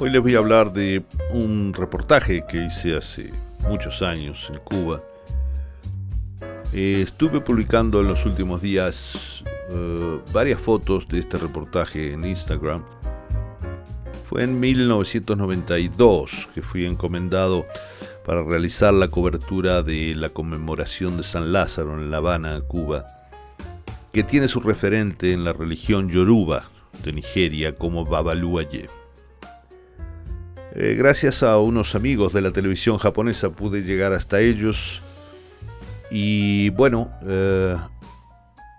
Hoy les voy a hablar de un reportaje que hice hace muchos años en Cuba. Estuve publicando en los últimos días eh, varias fotos de este reportaje en Instagram. Fue en 1992 que fui encomendado para realizar la cobertura de la conmemoración de San Lázaro en La Habana, Cuba, que tiene su referente en la religión yoruba de Nigeria como Babalu Aye. Eh, gracias a unos amigos de la televisión japonesa pude llegar hasta ellos y bueno, eh,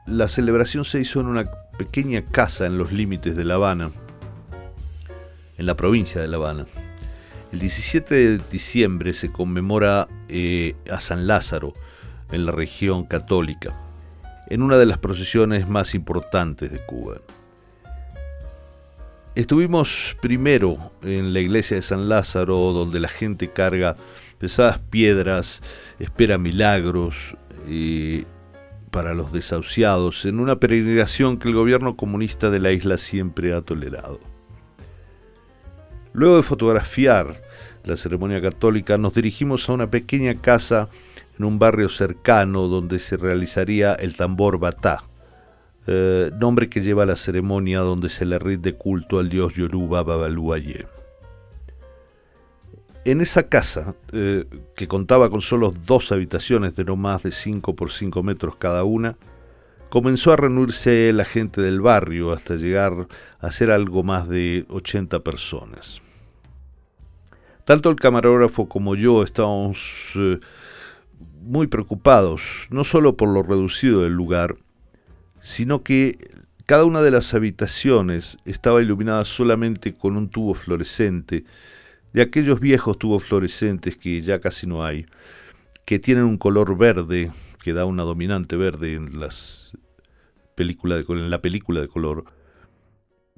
la celebración se hizo en una pequeña casa en los límites de La Habana, en la provincia de La Habana. El 17 de diciembre se conmemora eh, a San Lázaro en la región católica, en una de las procesiones más importantes de Cuba. Estuvimos primero en la iglesia de San Lázaro, donde la gente carga pesadas piedras, espera milagros para los desahuciados, en una peregrinación que el gobierno comunista de la isla siempre ha tolerado. Luego de fotografiar la ceremonia católica, nos dirigimos a una pequeña casa en un barrio cercano donde se realizaría el tambor batá, eh, nombre que lleva la ceremonia donde se le rinde culto al dios Yoruba Babaluaye. En esa casa, eh, que contaba con solo dos habitaciones de no más de 5 por 5 metros cada una, comenzó a reunirse la gente del barrio hasta llegar a ser algo más de 80 personas. Tanto el camarógrafo como yo estábamos eh, muy preocupados, no solo por lo reducido del lugar, sino que cada una de las habitaciones estaba iluminada solamente con un tubo fluorescente, de aquellos viejos tubos fluorescentes que ya casi no hay, que tienen un color verde, que da una dominante verde en, las de, en la película de color,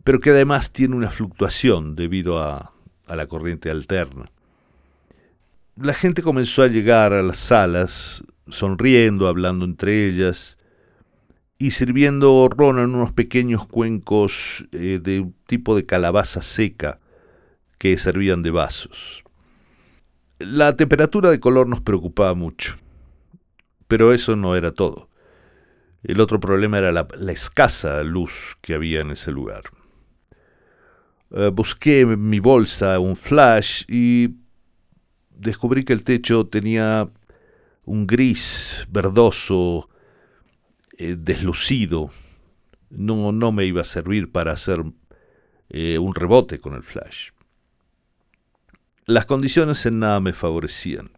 pero que además tiene una fluctuación debido a, a la corriente alterna. La gente comenzó a llegar a las salas, sonriendo, hablando entre ellas, y sirviendo ron en unos pequeños cuencos eh, de tipo de calabaza seca que servían de vasos. La temperatura de color nos preocupaba mucho, pero eso no era todo. El otro problema era la, escasa luz que había en ese lugar. Eh, busqué en mi bolsa un flash y descubrí que el techo tenía un gris verdoso eh, deslucido, no, no me iba a servir para hacer eh, un rebote con el flash. Las condiciones en nada me favorecían.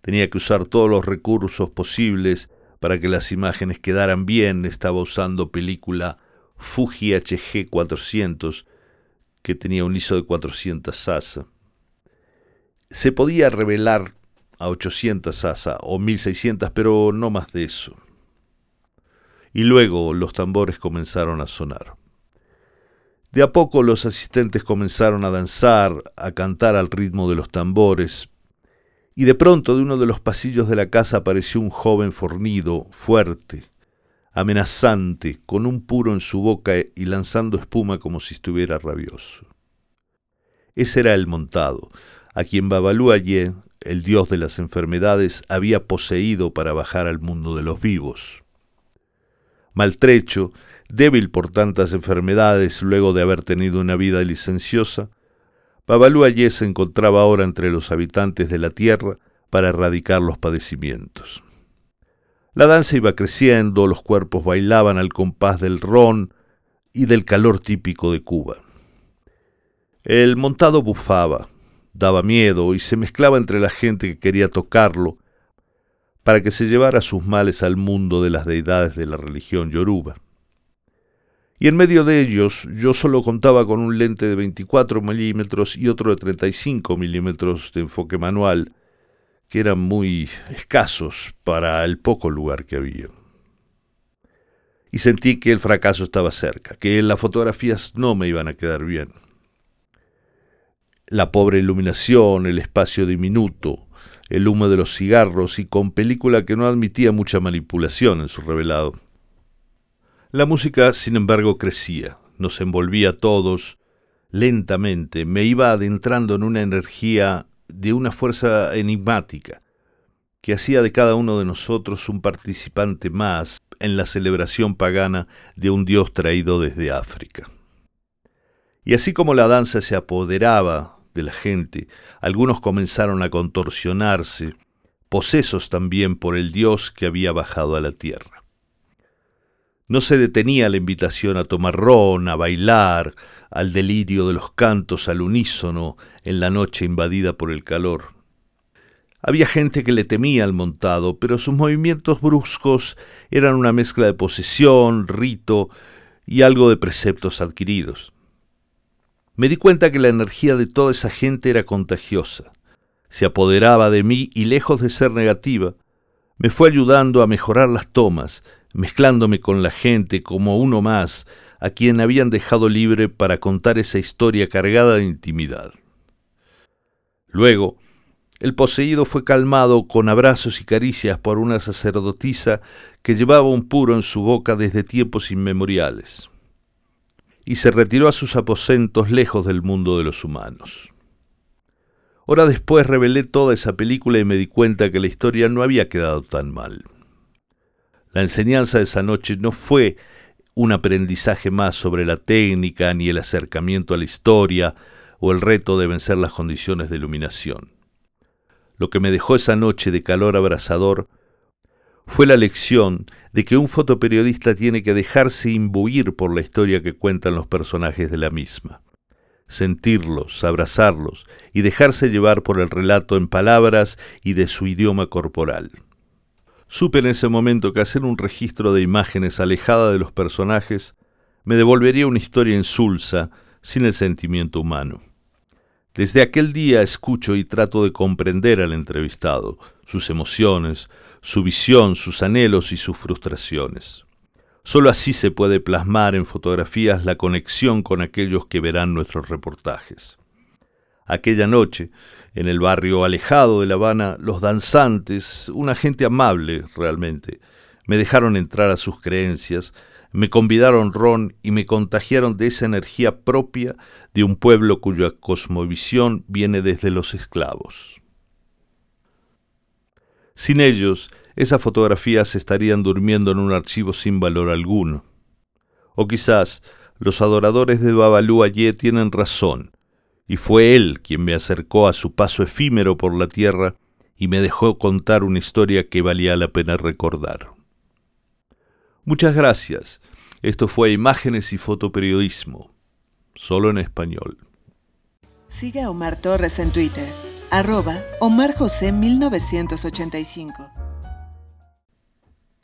Tenía que usar todos los recursos posibles para que las imágenes quedaran bien. Estaba usando película Fuji HG 400, que tenía un ISO de 400 ASA. Se podía revelar a 800 ASA o 1600, pero no más de eso y luego los tambores comenzaron a sonar. De a poco los asistentes comenzaron a danzar, a cantar al ritmo de los tambores, y de pronto de uno de los pasillos de la casa apareció un joven fornido, fuerte, amenazante, con un puro en su boca y lanzando espuma como si estuviera rabioso. Ese era el montado, a quien Babalú el dios de las enfermedades, había poseído para bajar al mundo de los vivos maltrecho, débil por tantas enfermedades luego de haber tenido una vida licenciosa, Babalú Ayé se encontraba ahora entre los habitantes de la tierra para erradicar los padecimientos. La danza iba creciendo, los cuerpos bailaban al compás del ron y del calor típico de Cuba. El montado bufaba, daba miedo y se mezclaba entre la gente que quería tocarlo, para que se llevara sus males al mundo de las deidades de la religión yoruba. Y en medio de ellos yo solo contaba con un lente de 24 milímetros y otro de 35 milímetros de enfoque manual, que eran muy escasos para el poco lugar que había. Y sentí que el fracaso estaba cerca, que las fotografías no me iban a quedar bien. La pobre iluminación, el espacio diminuto, el humo de los cigarros y con película que no admitía mucha manipulación en su revelado. La música, sin embargo, crecía, nos envolvía a todos, lentamente, me iba adentrando en una energía de una fuerza enigmática, que hacía de cada uno de nosotros un participante más en la celebración pagana de un dios traído desde África. Y así como la danza se apoderaba de la gente, algunos comenzaron a contorsionarse, posesos también por el dios que había bajado a la tierra. No se detenía la invitación a tomar ron, a bailar, al delirio de los cantos al unísono en la noche invadida por el calor. Había gente que le temía al montado, pero sus movimientos bruscos eran una mezcla de posesión, rito y algo de preceptos adquiridos. Me di cuenta que la energía de toda esa gente era contagiosa. Se apoderaba de mí y lejos de ser negativa, me fue ayudando a mejorar las tomas, mezclándome con la gente como uno más, a quien habían dejado libre para contar esa historia cargada de intimidad. Luego, el poseído fue calmado con abrazos y caricias por una sacerdotisa que llevaba un puro en su boca desde tiempos inmemoriales, y se retiró a sus aposentos lejos del mundo de los humanos. Hora después revelé toda esa película y me di cuenta que la historia no había quedado tan mal. La enseñanza de esa noche no fue un aprendizaje más sobre la técnica ni el acercamiento a la historia o el reto de vencer las condiciones de iluminación. Lo que me dejó esa noche de calor abrasador fue la lección de que un fotoperiodista tiene que dejarse imbuir por la historia que cuentan los personajes de la misma, sentirlos, abrazarlos y dejarse llevar por el relato en palabras y de su idioma corporal. Supe en ese momento que hacer un registro de imágenes alejada de los personajes me devolvería una historia insulsa sin el sentimiento humano. Desde aquel día escucho y trato de comprender al entrevistado, sus emociones, su visión, sus anhelos y sus frustraciones. Solo así se puede plasmar en fotografías la conexión con aquellos que verán nuestros reportajes. Aquella noche, en el barrio alejado de La Habana, los danzantes, una gente amable realmente, me dejaron entrar a sus creencias, me convidaron ron y me contagiaron de esa energía propia de un pueblo cuya cosmovisión viene desde los esclavos. Sin ellos, esas fotografías estarían durmiendo en un archivo sin valor alguno. O quizás los adoradores de Babalú Ayé tienen razón, y fue él quien me acercó a su paso efímero por la tierra y me dejó contar una historia que valía la pena recordar. Muchas gracias. Esto fue Imágenes y Fotoperiodismo, solo en español. Sigue a Omar Torres en Twitter, arroba Omar José 1985.